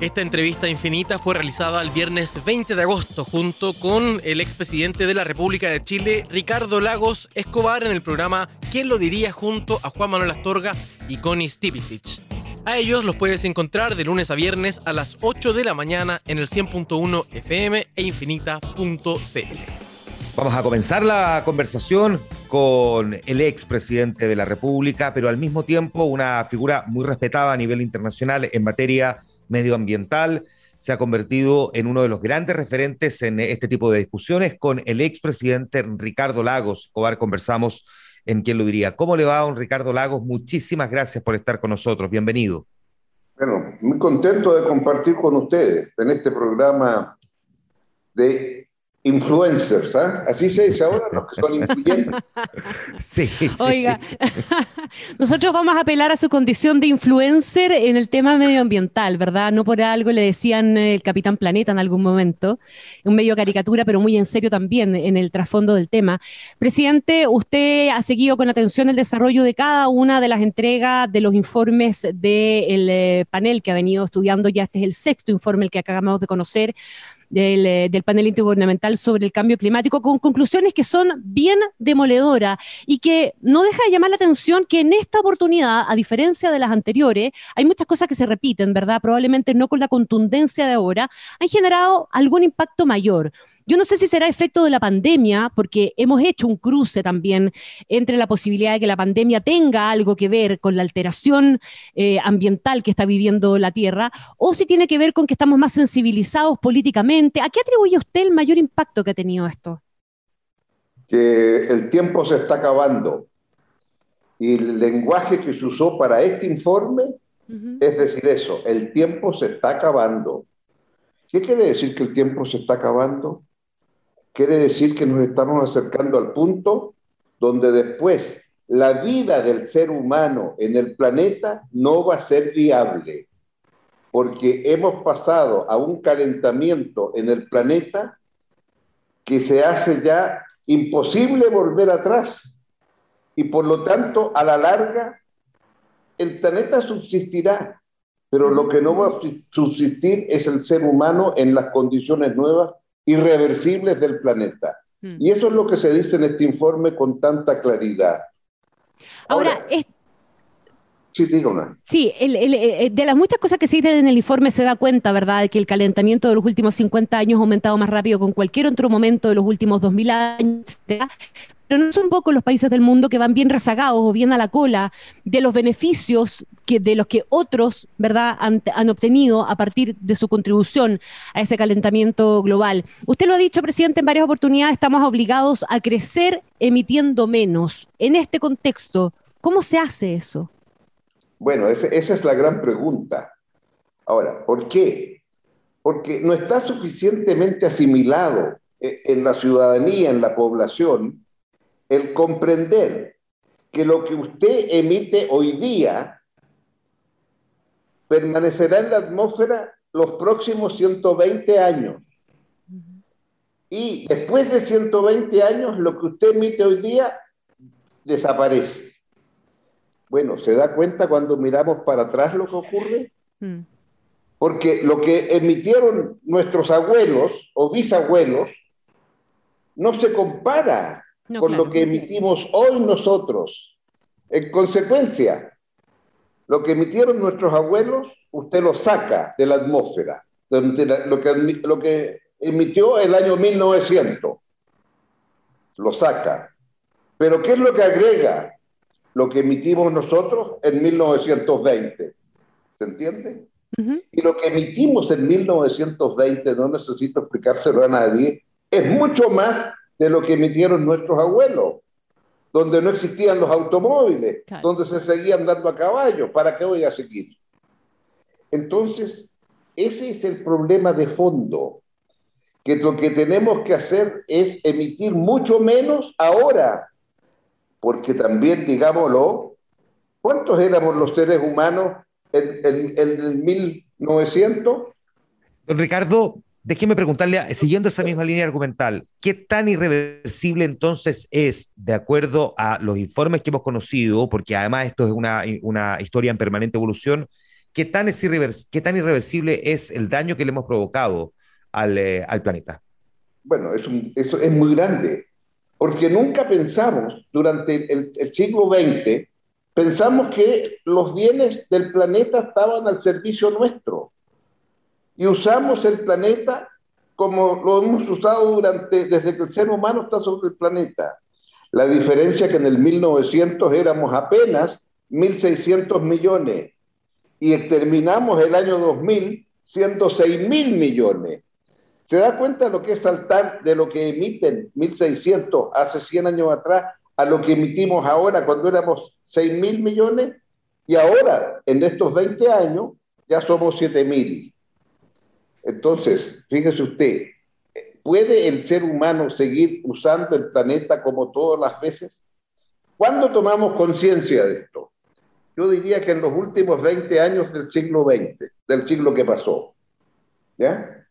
Esta entrevista infinita fue realizada el viernes 20 de agosto junto con el expresidente de la República de Chile, Ricardo Lagos Escobar, en el programa ¿Quién lo diría? junto a Juan Manuel Astorga y Connie Stipicic. A ellos los puedes encontrar de lunes a viernes a las 8 de la mañana en el 100.1 FM e infinita.cl. Vamos a comenzar la conversación con el expresidente de la República, pero al mismo tiempo una figura muy respetada a nivel internacional en materia medioambiental. Se ha convertido en uno de los grandes referentes en este tipo de discusiones. Con el expresidente Ricardo Lagos Escobar conversamos en quién lo diría. ¿Cómo le va, don Ricardo Lagos? Muchísimas gracias por estar con nosotros. Bienvenido. Bueno, muy contento de compartir con ustedes en este programa de influencers, ¿ah? Así se dice ahora, los que son influyentes. Sí, sí. Oiga, nosotros vamos a apelar a su condición de influencer en el tema medioambiental, ¿verdad? No por algo le decían el Capitán Planeta en algún momento, un medio caricatura, pero muy en serio también en el trasfondo del tema. Presidente, usted ha seguido con atención el desarrollo de cada una de las entregas de los informes del eh, panel que ha venido estudiando, ya este es el sexto informe el que acabamos de conocer eh, del, panel intergubernamental sobre el cambio climático, con conclusiones que son bien demoledoras y que no deja de llamar la atención que en esta oportunidad, a diferencia de las anteriores, hay muchas cosas que se repiten, ¿verdad? Probablemente no con la contundencia de ahora, han generado algún impacto mayor. Yo no sé si será efecto de la pandemia, porque hemos hecho un cruce también entre la posibilidad de que la pandemia tenga algo que ver con la alteración eh, ambiental que está viviendo la Tierra, o si tiene que ver con que estamos más sensibilizados políticamente. ¿A qué atribuye usted el mayor impacto que ha tenido esto? Que el tiempo se está acabando. Y el lenguaje que se usó para este informe es decir eso, el tiempo se está acabando. ¿Qué quiere decir que el tiempo se está acabando? Quiere decir que nos estamos acercando al punto donde después la vida del ser humano en el planeta no va a ser viable, porque hemos pasado a un calentamiento en el planeta que se hace ya imposible volver atrás. Y por lo tanto, a la larga, el planeta subsistirá, pero lo que no va a subsistir es el ser humano en las condiciones nuevas irreversibles del planeta. Mm. Y eso es lo que se dice en este informe con tanta claridad. Ahora, Sí, diga una. Sí, eh, de las muchas cosas que se dicen en el informe se da cuenta, ¿verdad?, de que el calentamiento de los últimos 50 años ha aumentado más rápido con cualquier otro momento de los últimos 2000 años. Pero no son pocos los países del mundo que van bien rezagados o bien a la cola de los beneficios que, de los que otros ¿verdad? Han, obtenido a partir de su contribución a ese calentamiento global. Usted lo ha dicho, presidente, en varias oportunidades estamos obligados a crecer emitiendo menos. En este contexto, ¿cómo se hace eso? Bueno, esa es la gran pregunta. Ahora, ¿por qué? Porque no está suficientemente asimilado eh, en la ciudadanía, en la población, el comprender que lo que usted emite hoy día permanecerá en la atmósfera los próximos 120 años. Y después de 120 años, lo que usted emite hoy día desaparece. Bueno, ¿se da cuenta cuando miramos para atrás lo que ocurre? Mm. Porque lo que emitieron nuestros abuelos o bisabuelos no se compara con lo que emitimos hoy nosotros. En consecuencia, lo que emitieron nuestros abuelos, usted lo saca de la atmósfera, lo que, lo que emitió el año 1900, lo saca. Pero ¿qué es lo que agrega lo que emitimos nosotros en 1920? ¿Se entiende? Y lo que emitimos en 1920, no necesito explicárselo a nadie, es mucho más de lo que emitieron nuestros abuelos, donde no existían los automóviles, donde se seguían dando a caballo. ¿Para qué voy a seguir? Entonces, ese es el problema de fondo, que lo que tenemos que hacer es emitir mucho menos ahora, porque también, digámoslo, ¿cuántos éramos los seres humanos en, en, en el 1900? Don Ricardo, déjeme preguntarle, siguiendo esa misma línea argumental, ¿qué tan irreversible entonces es, de acuerdo a los informes que hemos conocido, porque además esto es una, historia en permanente evolución, ¿qué tan, es qué tan irreversible es el daño que le hemos provocado al, eh, al planeta? Bueno, es eso es muy grande, porque nunca pensamos durante el, el siglo XX, pensamos que los bienes del planeta estaban al servicio nuestro y usamos el planeta como lo hemos usado durante, desde que el ser humano está sobre el planeta. La diferencia es que en el 1900 éramos apenas 1.600 millones y terminamos el año 2000 siendo 6.000 millones. ¿Se da cuenta de lo que es saltar de lo que emiten 1.600 hace 100 años atrás a lo que emitimos ahora cuando éramos 6.000 millones? Y ahora, en estos 20 años, ya somos 7.000. Entonces, fíjese usted, ¿puede el ser humano seguir usando el planeta como todas las veces? ¿Cuándo tomamos conciencia de esto? Yo diría que en los últimos 20 años del siglo XX, del siglo que pasó. ¿Ya?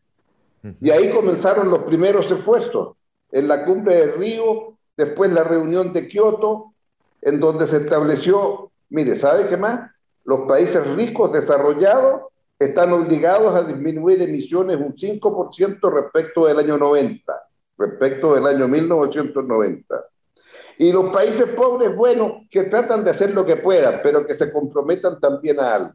Y ahí comenzaron los primeros esfuerzos. En la cumbre de Río, después la reunión de Kioto, en donde se estableció, mire, ¿sabe qué más? Los países ricos, desarrollados, están obligados a disminuir emisiones un 5% respecto del año 90, respecto del año 1990. Y los países pobres, bueno, que tratan de hacer lo que puedan, pero que se comprometan también a algo.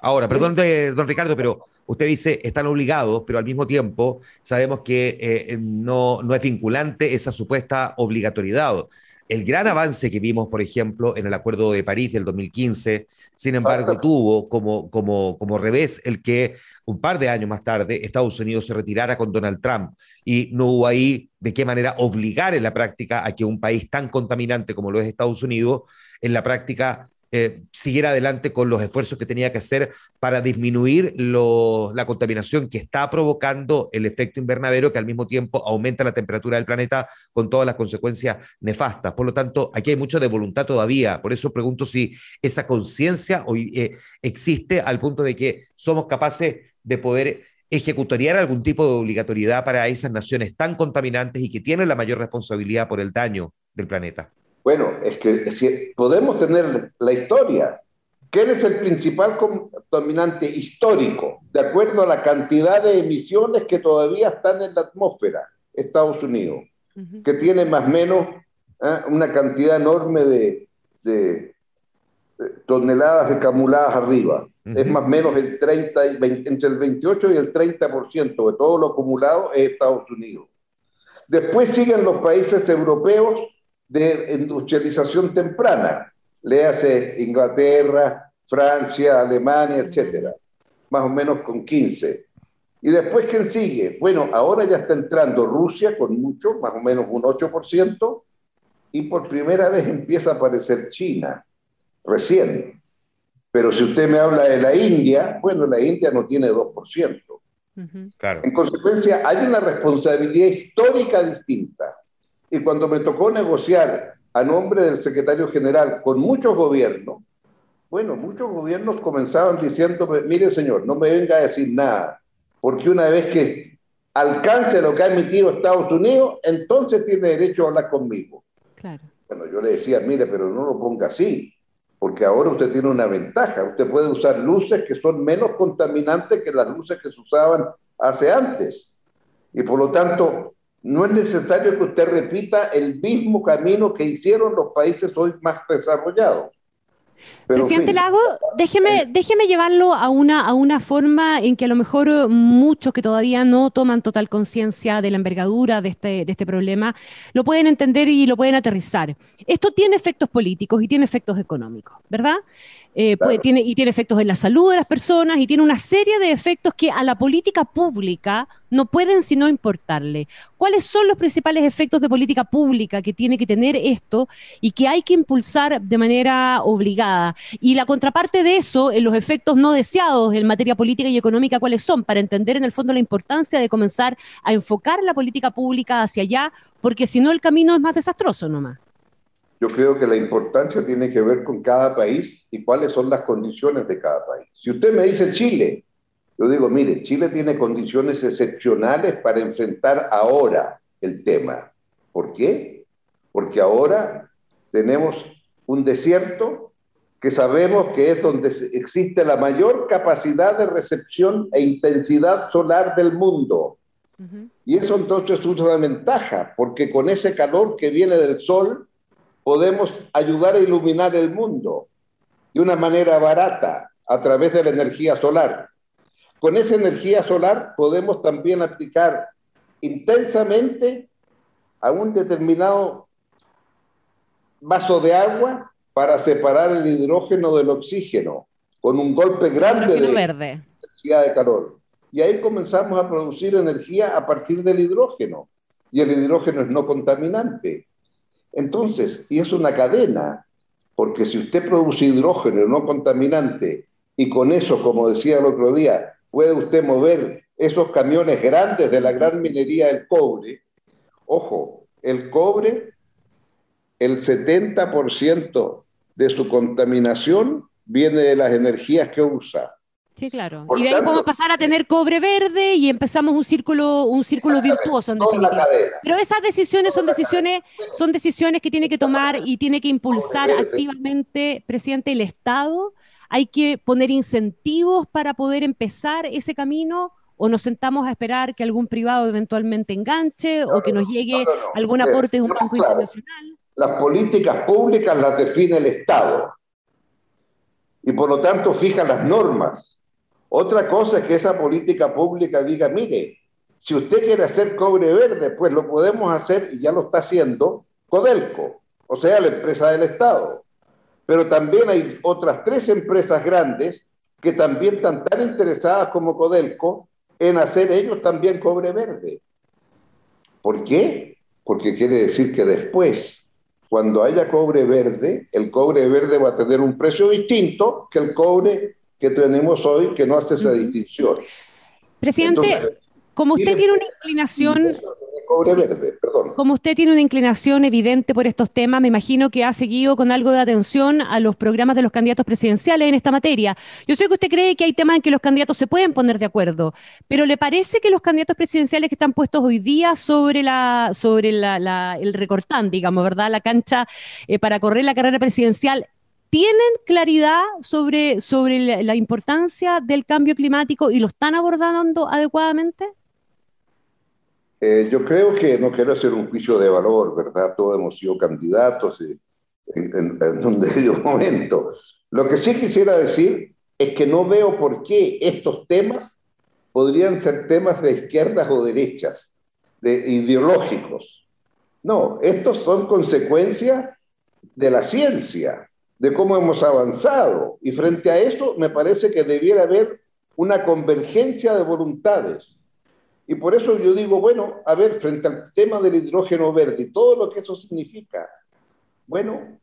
Ahora, perdón, don Ricardo, pero usted dice están obligados, pero al mismo tiempo sabemos que eh, no, no es vinculante esa supuesta obligatoriedad el gran avance que vimos, por ejemplo, en el Acuerdo de París del 2015, sin embargo, tuvo como, como, como revés el que un par de años más tarde Estados Unidos se retirara con Donald Trump. Y no hubo ahí de qué manera obligar en la práctica a que un país tan contaminante como lo es Estados Unidos, en la práctica eh, siguiera adelante con los esfuerzos que tenía que hacer para disminuir la contaminación que está provocando el efecto invernadero, que al mismo tiempo aumenta la temperatura del planeta con todas las consecuencias nefastas. Por lo tanto, aquí hay mucho de voluntad todavía. Por eso pregunto si esa conciencia hoy eh, existe al punto de que somos capaces de poder ejecutoriar algún tipo de obligatoriedad para esas naciones tan contaminantes y que tienen la mayor responsabilidad por el daño del planeta. Bueno, es que si podemos tener la historia. ¿Quién es el principal contaminante histórico? De acuerdo a la cantidad de emisiones que todavía están en la atmósfera, Estados Unidos, que tiene más o menos ¿eh? una cantidad enorme de, toneladas acumuladas arriba. Es más o menos el 30, entre el 28 y el 30% de todo lo acumulado es Estados Unidos. Después siguen los países europeos de industrialización temprana, le hace Inglaterra, Francia, Alemania, etcétera, más o menos con 15. Y después, ¿quién sigue? Bueno, ahora ya está entrando Rusia con mucho, más o menos un 8%, y por primera vez empieza a aparecer China, recién. Pero si usted me habla de la India, bueno, la India no tiene 2%. claro. En consecuencia, hay una responsabilidad histórica distinta. Y cuando me tocó negociar a nombre del secretario general con muchos gobiernos, bueno, muchos gobiernos comenzaban diciendo, mire señor, no me venga a decir nada, porque una vez que alcance lo que ha emitido Estados Unidos, entonces tiene derecho a hablar conmigo. Claro. Bueno, yo le decía, mire, pero no lo ponga así, porque ahora usted tiene una ventaja, usted puede usar luces que son menos contaminantes que las luces que se usaban hace antes. Y por lo tanto, no es necesario que usted repita el mismo camino que hicieron los países hoy más desarrollados. Presidente Lago, déjeme, eh, déjeme llevarlo a una, a una forma en que a lo mejor muchos que todavía no toman total conciencia de la envergadura de este, de este problema lo pueden entender y lo pueden aterrizar. Esto tiene efectos políticos y tiene efectos económicos, ¿verdad? Eh, tiene, y tiene efectos en la salud de las personas y tiene una serie de efectos que a la política pública no pueden sino importarle. ¿Cuáles son los principales efectos de política pública que tiene que tener esto y que hay que impulsar de manera obligada? Y la contraparte de eso, en los efectos no deseados en materia política y económica, ¿cuáles son? Para entender en el fondo la importancia de comenzar a enfocar la política pública hacia allá, porque si no el camino es más desastroso nomás. Yo creo que la importancia tiene que ver con cada país y cuáles son las condiciones de cada país. Si usted me dice Chile, yo digo, mire, Chile tiene condiciones excepcionales para enfrentar ahora el tema. ¿Por qué? Porque ahora tenemos un desierto que sabemos que es donde existe la mayor capacidad de recepción e intensidad solar del mundo. Y eso entonces es una ventaja, porque con ese calor que viene del sol podemos ayudar a iluminar el mundo de una manera barata a través de la energía solar. Con esa energía solar podemos también aplicar intensamente a un determinado vaso de agua para separar el hidrógeno del oxígeno con un golpe grande de verde. energía de calor. Y ahí comenzamos a producir energía a partir del hidrógeno. Y el hidrógeno es no contaminante. Entonces, y es una cadena, porque si usted produce hidrógeno no contaminante y con eso, como decía el otro día, puede usted mover esos camiones grandes de la gran minería del cobre, ojo, el cobre, el 70% de su contaminación viene de las energías que usa. Sí, claro. y de ahí podemos pasar a tener cobre verde y empezamos un círculo, un círculo virtuoso en definitiva. Pero esas decisiones son decisiones, son decisiones que tiene que tomar y tiene que impulsar activamente, presidente, el Estado. Hay que poner incentivos para poder empezar ese camino o nos sentamos a esperar que algún privado eventualmente enganche o que nos llegue algún aporte de un banco internacional. Las políticas públicas las define el Estado y por lo tanto fija las normas. Otra cosa es que esa política pública diga, mire, si usted quiere hacer cobre verde, pues lo podemos hacer y ya lo está haciendo Codelco, o sea, la empresa del Estado. Pero también hay otras tres empresas grandes que también están tan interesadas como Codelco en hacer ellos también cobre verde. ¿Por qué? Porque quiere decir que después cuando haya cobre verde, el cobre verde va a tener un precio distinto que el cobre que tenemos hoy, que no hace esa distinción. Presidente, como usted tiene una inclinación cobre verde, perdón. Como usted tiene una inclinación evidente por estos temas, me imagino que ha seguido con algo de atención a los programas de los candidatos presidenciales en esta materia. Yo sé que usted cree que hay temas en que los candidatos se pueden poner de acuerdo, pero ¿le parece que los candidatos presidenciales que están puestos hoy día sobre la sobre la, el recortán, digamos, verdad, la cancha eh, para correr la carrera presidencial tienen claridad sobre, sobre la, importancia del cambio climático y lo están abordando adecuadamente? Eh, yo creo que no quiero hacer un juicio de valor, ¿verdad? Todos hemos sido candidatos en, un debido momento. Lo que sí quisiera decir es que no veo por qué estos temas podrían ser temas de izquierdas o derechas, de ideológicos. No, estos son consecuencias de la ciencia, de cómo hemos avanzado. Y frente a eso, me parece que debiera haber una convergencia de voluntades y por eso yo digo, bueno, a ver, frente al tema del hidrógeno verde y todo lo que eso significa, bueno,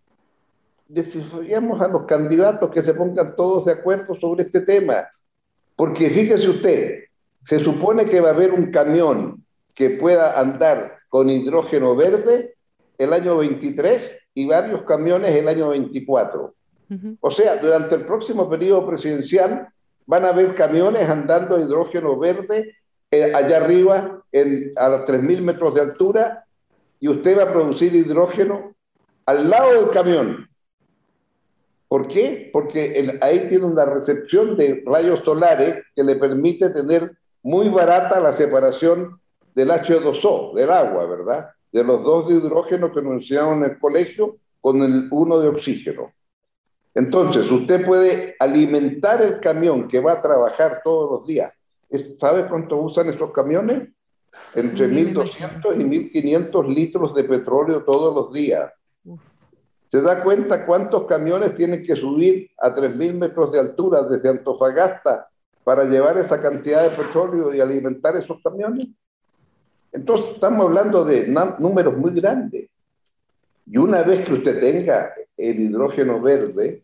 desafiamos a los candidatos que se pongan todos de acuerdo sobre este tema. Porque fíjese usted, se supone que va a haber un camión que pueda andar con hidrógeno verde el año 23 y varios camiones el año 24. O sea, durante el próximo periodo presidencial van a haber camiones andando hidrógeno verde eh, allá arriba, en, a los 3.000 metros de altura, y usted va a producir hidrógeno al lado del camión. ¿Por qué? Porque ahí tiene una recepción de rayos solares que le permite tener muy barata la separación del H2O, del agua, ¿verdad? De los dos de hidrógeno que nos enseñaron en el colegio con el uno de oxígeno. Entonces, usted puede alimentar el camión que va a trabajar todos los días ¿Sabe cuánto usan estos camiones? Entre 1.200 y 1.500 litros de petróleo todos los días. ¿Se da cuenta cuántos camiones tienen que subir a 3.000 metros de altura desde Antofagasta para llevar esa cantidad de petróleo y alimentar esos camiones? Entonces estamos hablando de números muy grandes. Y una vez que usted tenga el hidrógeno verde,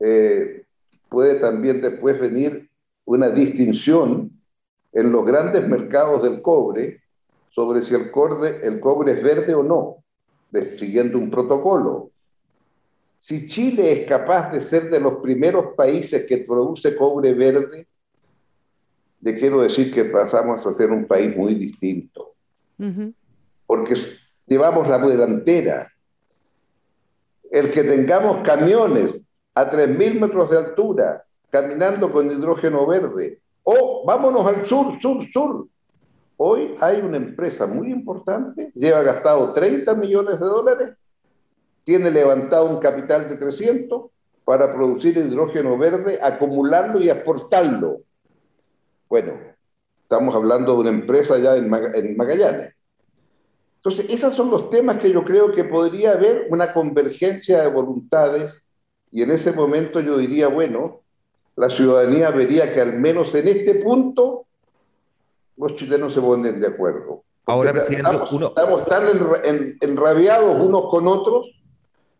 eh, puede también después venir una distinción en los grandes mercados del cobre sobre si el cobre, el cobre es verde o no, siguiendo un protocolo. Si Chile es capaz de ser de los primeros países que produce cobre verde, le quiero decir que pasamos a ser un país muy distinto. Porque llevamos la delantera. El que tengamos camiones a 3.000 metros de altura, caminando con hidrógeno verde. O vámonos al sur, sur, sur. Hoy hay una empresa muy importante, lleva gastado 30 millones de dólares, tiene levantado un capital de 300 para producir hidrógeno verde, acumularlo y exportarlo. Bueno, estamos hablando de una empresa ya en, Magallanes. Entonces, esos son los temas que yo creo que podría haber una convergencia de voluntades y en ese momento yo diría, bueno, la ciudadanía vería que al menos en este punto los chilenos se ponen de acuerdo. Ahora, presidente, estamos, tan enrabiados unos con otros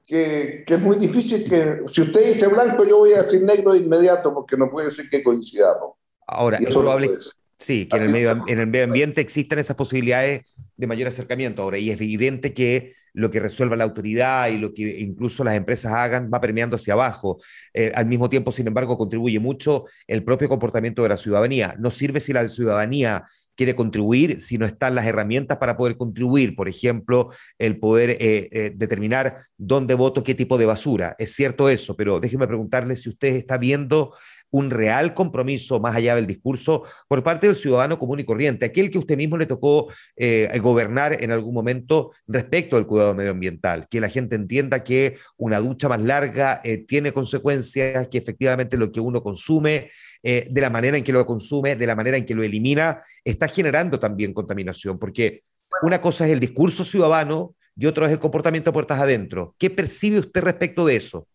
que, es muy difícil que, si usted dice blanco, yo voy a decir negro de inmediato porque no puede ser que coincidamos. Ahora, es probable, sí, que en el, medio, en el medio ambiente existan esas posibilidades de mayor acercamiento ahora, y es evidente que lo que resuelva la autoridad y lo que incluso las empresas hagan va premiando hacia abajo. Eh, al mismo tiempo, sin embargo, contribuye mucho el propio comportamiento de la ciudadanía. No sirve si la ciudadanía quiere contribuir si no están las herramientas para poder contribuir. Por ejemplo, el poder eh, eh, determinar dónde voto qué tipo de basura. Es cierto eso, pero déjeme preguntarle si usted está viendo un real compromiso más allá del discurso por parte del ciudadano común y corriente, aquel que usted mismo le tocó eh, gobernar en algún momento respecto al cuidado medioambiental, que la gente entienda que una ducha más larga eh, tiene consecuencias, que efectivamente lo que uno consume, eh, de la manera en que lo consume, de la manera en que lo elimina, está generando también contaminación, porque una cosa es el discurso ciudadano y otra es el comportamiento puertas adentro. ¿Qué percibe usted respecto de eso?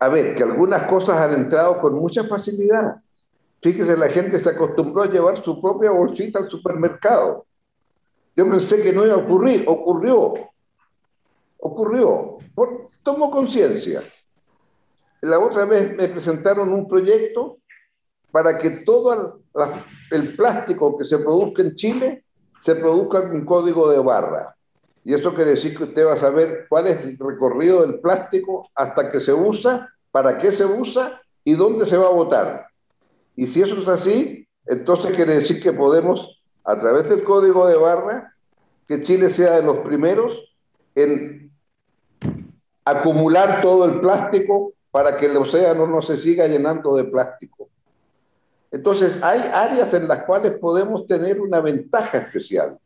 A ver, que algunas cosas han entrado con mucha facilidad. Fíjese, la gente se acostumbró a llevar su propia bolsita al supermercado. Yo pensé que no iba a ocurrir, ocurrió. Ocurrió. tomo conciencia. La otra vez me presentaron un proyecto para que todo el plástico que se produzca en Chile se produzca con código de barra. Y eso quiere decir que usted va a saber cuál es el recorrido del plástico hasta que se usa, para qué se usa y dónde se va a votar. Y si eso es así, entonces quiere decir que podemos, a través del código de barra, que Chile sea de los primeros en acumular todo el plástico para que el océano no se siga llenando de plástico. Entonces, hay áreas en las cuales podemos tener una ventaja especial.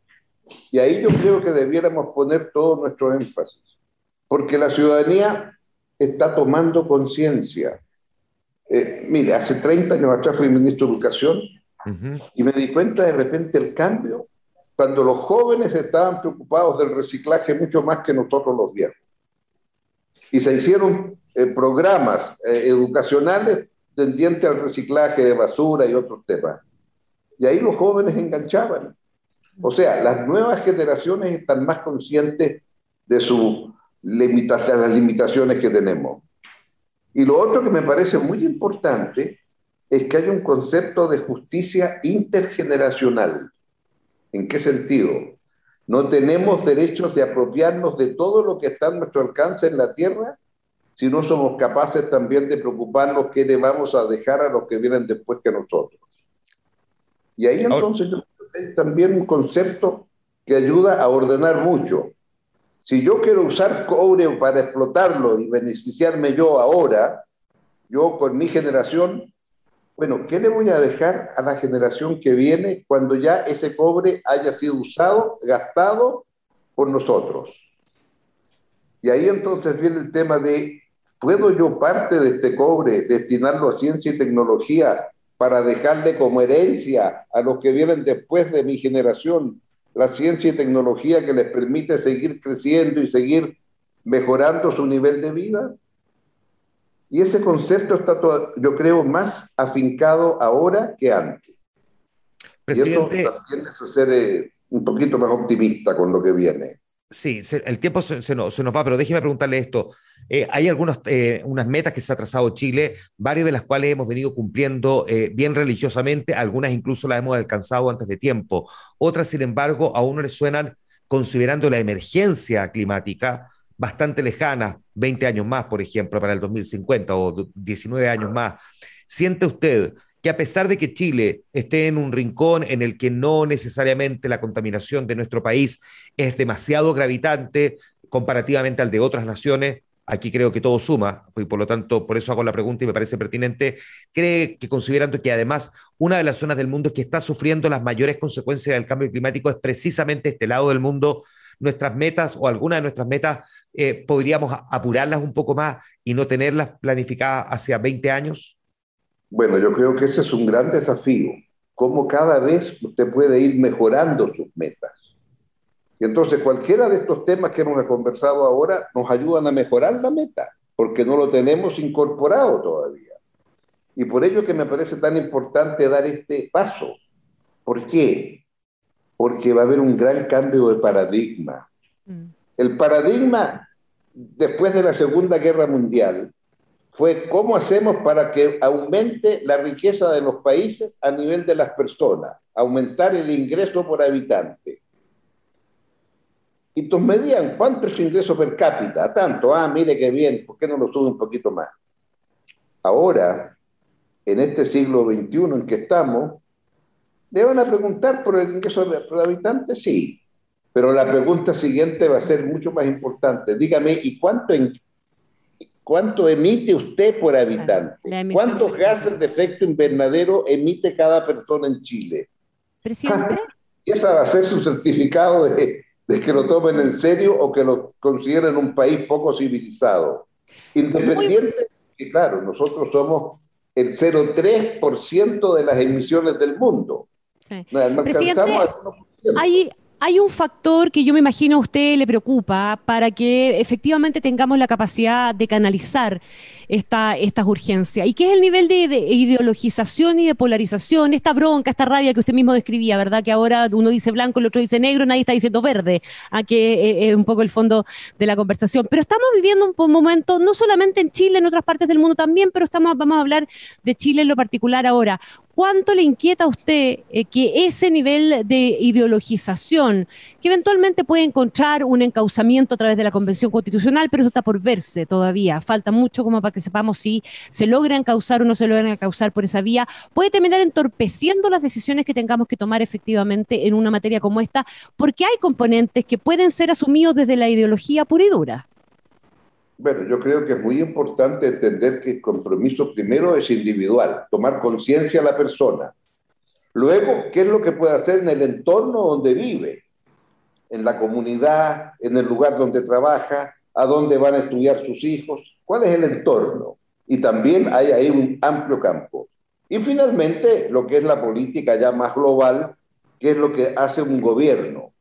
Y ahí yo creo que debiéramos poner todo nuestro énfasis, porque la ciudadanía está tomando conciencia. Eh, mire, hace 30 años atrás fui ministro de Educación y me di cuenta de repente el cambio cuando los jóvenes estaban preocupados del reciclaje mucho más que nosotros los viejos. Y se hicieron eh, programas eh, educacionales tendientes al reciclaje de basura y otros temas. Y ahí los jóvenes enganchaban. O sea, las nuevas generaciones están más conscientes de, su las limitaciones que tenemos. Y lo otro que me parece muy importante es que hay un concepto de justicia intergeneracional. ¿En qué sentido? No tenemos derechos de apropiarnos de todo lo que está a nuestro alcance en la tierra si no somos capaces también de preocuparnos qué le vamos a dejar a los que vienen después que nosotros. Y ahí entonces yo es también un concepto que ayuda a ordenar mucho. Si yo quiero usar cobre para explotarlo y beneficiarme yo ahora, yo con mi generación, bueno, ¿qué le voy a dejar a la generación que viene cuando ya ese cobre haya sido usado, gastado por nosotros? Y ahí entonces viene el tema de, ¿puedo yo parte de este cobre destinarlo a ciencia y tecnología para dejarle como herencia a los que vienen después de mi generación la ciencia y tecnología que les permite seguir creciendo y seguir mejorando su nivel de vida. Y ese concepto está, yo creo, más afincado ahora que antes. Presidente, y eso también es ser eh, un poquito más optimista con lo que viene. Sí, el tiempo se, nos, va, pero déjeme preguntarle esto. Eh, hay algunas eh, metas que se ha trazado Chile, varias de las cuales hemos venido cumpliendo eh, bien religiosamente, algunas incluso las hemos alcanzado antes de tiempo. Otras, sin embargo, aún no les suenan, considerando la emergencia climática, bastante lejana, 20 años más, por ejemplo, para el 2050 o 19 años más. ¿Siente usted que a pesar de que Chile esté en un rincón en el que no necesariamente la contaminación de nuestro país es demasiado gravitante comparativamente al de otras naciones, aquí creo que todo suma, y por lo tanto, por eso hago la pregunta y me parece pertinente, cree que considerando que además una de las zonas del mundo que está sufriendo las mayores consecuencias del cambio climático es precisamente este lado del mundo, nuestras metas o algunas de nuestras metas eh, podríamos apurarlas un poco más y no tenerlas planificadas hacia 20 años? Bueno, yo creo que ese es un gran desafío, cómo cada vez usted puede ir mejorando sus metas. Y entonces cualquiera de estos temas que hemos conversado ahora nos ayudan a mejorar la meta, porque no lo tenemos incorporado todavía. Y por ello que me parece tan importante dar este paso. ¿Por qué? Porque va a haber un gran cambio de paradigma. Mm. El paradigma después de la Segunda Guerra Mundial fue cómo hacemos para que aumente la riqueza de los países a nivel de las personas, aumentar el ingreso por habitante. Y entonces medían cuánto es su ingreso per cápita, tanto, ah, mire qué bien, ¿por qué no lo sube un poquito más? Ahora, en este siglo XXI en que estamos, ¿le van a preguntar por el ingreso por habitante? Sí, pero la pregunta siguiente va a ser mucho más importante. Dígame, ¿y cuánto, cuánto emite usted por habitante? ¿Cuántos gases de efecto invernadero emite cada persona en Chile? Presidente. Y ese va a ser su certificado de, de que lo tomen en serio o que lo consideren un país poco civilizado. Independiente, claro, nosotros somos el 0,3% de las emisiones del mundo. Sí. No, alcanzamos hay, hay un factor que yo me imagino a usted le preocupa para que efectivamente tengamos la capacidad de canalizar esta, estas urgencias. ¿Y qué es el nivel de, ideologización y de polarización? Esta bronca, esta rabia que usted mismo describía, ¿verdad? Que ahora uno dice blanco, el otro dice negro, nadie está diciendo verde, a que eh, es un poco el fondo de la conversación. Pero estamos viviendo un momento, no solamente en Chile, en otras partes del mundo también, pero estamos, vamos a hablar de Chile en lo particular ahora. ¿Cuánto le inquieta a usted eh, que ese nivel de ideologización, que eventualmente puede encontrar un encauzamiento a través de la Convención Constitucional, pero eso está por verse todavía, falta mucho como para que sepamos si se logran causar o no se logran causar por esa vía, puede terminar entorpeciendo las decisiones que tengamos que tomar efectivamente en una materia como esta, porque hay componentes que pueden ser asumidos desde la ideología pura y dura. Bueno, yo creo que es muy importante entender que el compromiso primero es individual, tomar conciencia a la persona. Luego, ¿qué es lo que puede hacer en el entorno donde vive? En la comunidad, en el lugar donde trabaja, a dónde van a estudiar sus hijos, cuál es el entorno. Y también hay ahí un amplio campo. Y finalmente, lo que es la política ya más global, que es lo que hace un gobierno.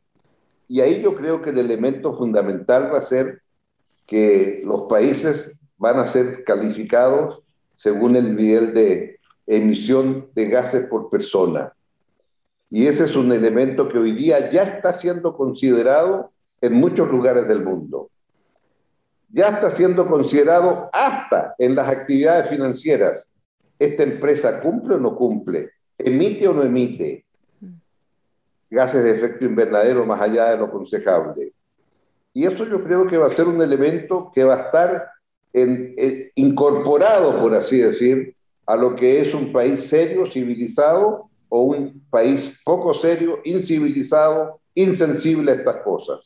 Y ahí yo creo que el elemento fundamental va a ser que los países van a ser calificados según el nivel de emisión de gases por persona. Y ese es un elemento que hoy día ya está siendo considerado en muchos lugares del mundo. Ya está siendo considerado hasta en las actividades financieras. ¿Esta empresa cumple o no cumple? ¿Emite o no emite? Gases de efecto invernadero más allá de lo aconsejable. Y eso yo creo que va a ser un elemento que va a estar incorporado, por así decir, a lo que es un país serio, civilizado, o un país poco serio, incivilizado, insensible a estas cosas.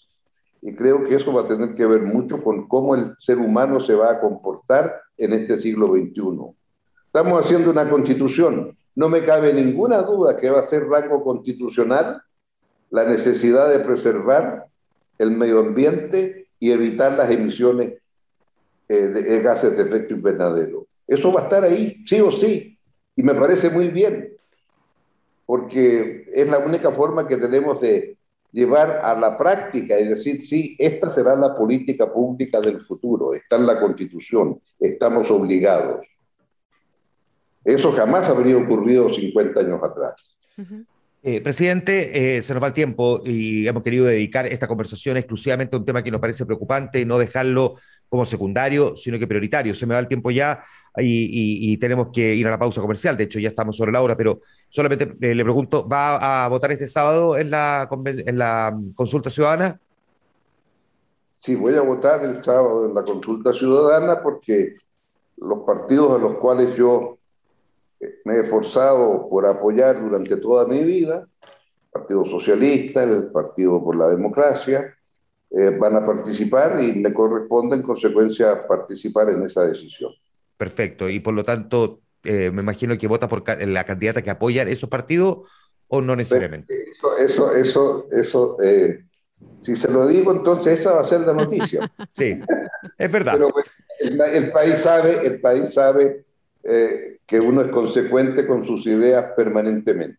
Y creo que eso va a tener que ver mucho con cómo el ser humano se va a comportar en este siglo XXI. Estamos haciendo una constitución. No me cabe ninguna duda que va a ser rango constitucional la necesidad de preservar el medio ambiente y evitar las emisiones eh, de, gases de efecto invernadero. Eso va a estar ahí, sí o sí, y me parece muy bien, porque es la única forma que tenemos de llevar a la práctica y decir, sí, esta será la política pública del futuro, está en la Constitución, estamos obligados. Eso jamás habría ocurrido 50 años atrás. Eh, presidente, eh, se nos va el tiempo y hemos querido dedicar esta conversación exclusivamente a un tema que nos parece preocupante no dejarlo como secundario, sino que prioritario. Se me va el tiempo ya y, tenemos que ir a la pausa comercial. De hecho, ya estamos sobre la hora, pero solamente eh, le pregunto, ¿va a votar este sábado en la, en la mm, consulta ciudadana? Sí, voy a votar el sábado en la consulta ciudadana porque los partidos a los cuales yo me he esforzado por apoyar durante toda mi vida, el Partido Socialista, el Partido por la Democracia, eh, van a participar y le corresponde en consecuencia participar en esa decisión. Perfecto, y por lo tanto, eh, me imagino que vota por la candidata que apoya esos partidos o no necesariamente. Eso, eso, eso, eso eh, si se lo digo, entonces esa va a ser la noticia. sí, es verdad. Pero pues, el, país sabe, el país sabe que uno es consecuente con sus ideas permanentemente.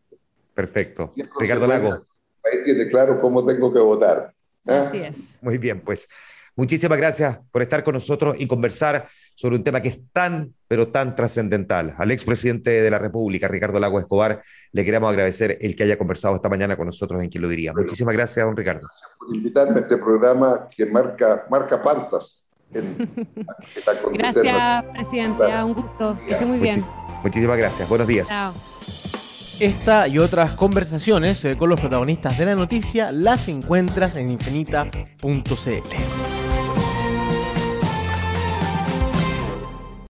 Perfecto. Ricardo Lago. El país tiene claro cómo tengo que votar. Así es. Muy bien, pues muchísimas gracias por estar con nosotros y conversar sobre un tema que es tan, pero tan trascendental. Al expresidente de la República, Ricardo Lago Escobar, le queremos agradecer el que haya conversado esta mañana con nosotros en Quien lo diría. Muchísimas gracias, don Ricardo. Gracias por invitarme a este programa que marca, marca pautas. gracias, presidente. Un gusto. Que esté muy bien. muchísimas gracias. Buenos días. Chao. Esta y otras conversaciones eh, con los protagonistas de la noticia las encuentras en infinita.cl.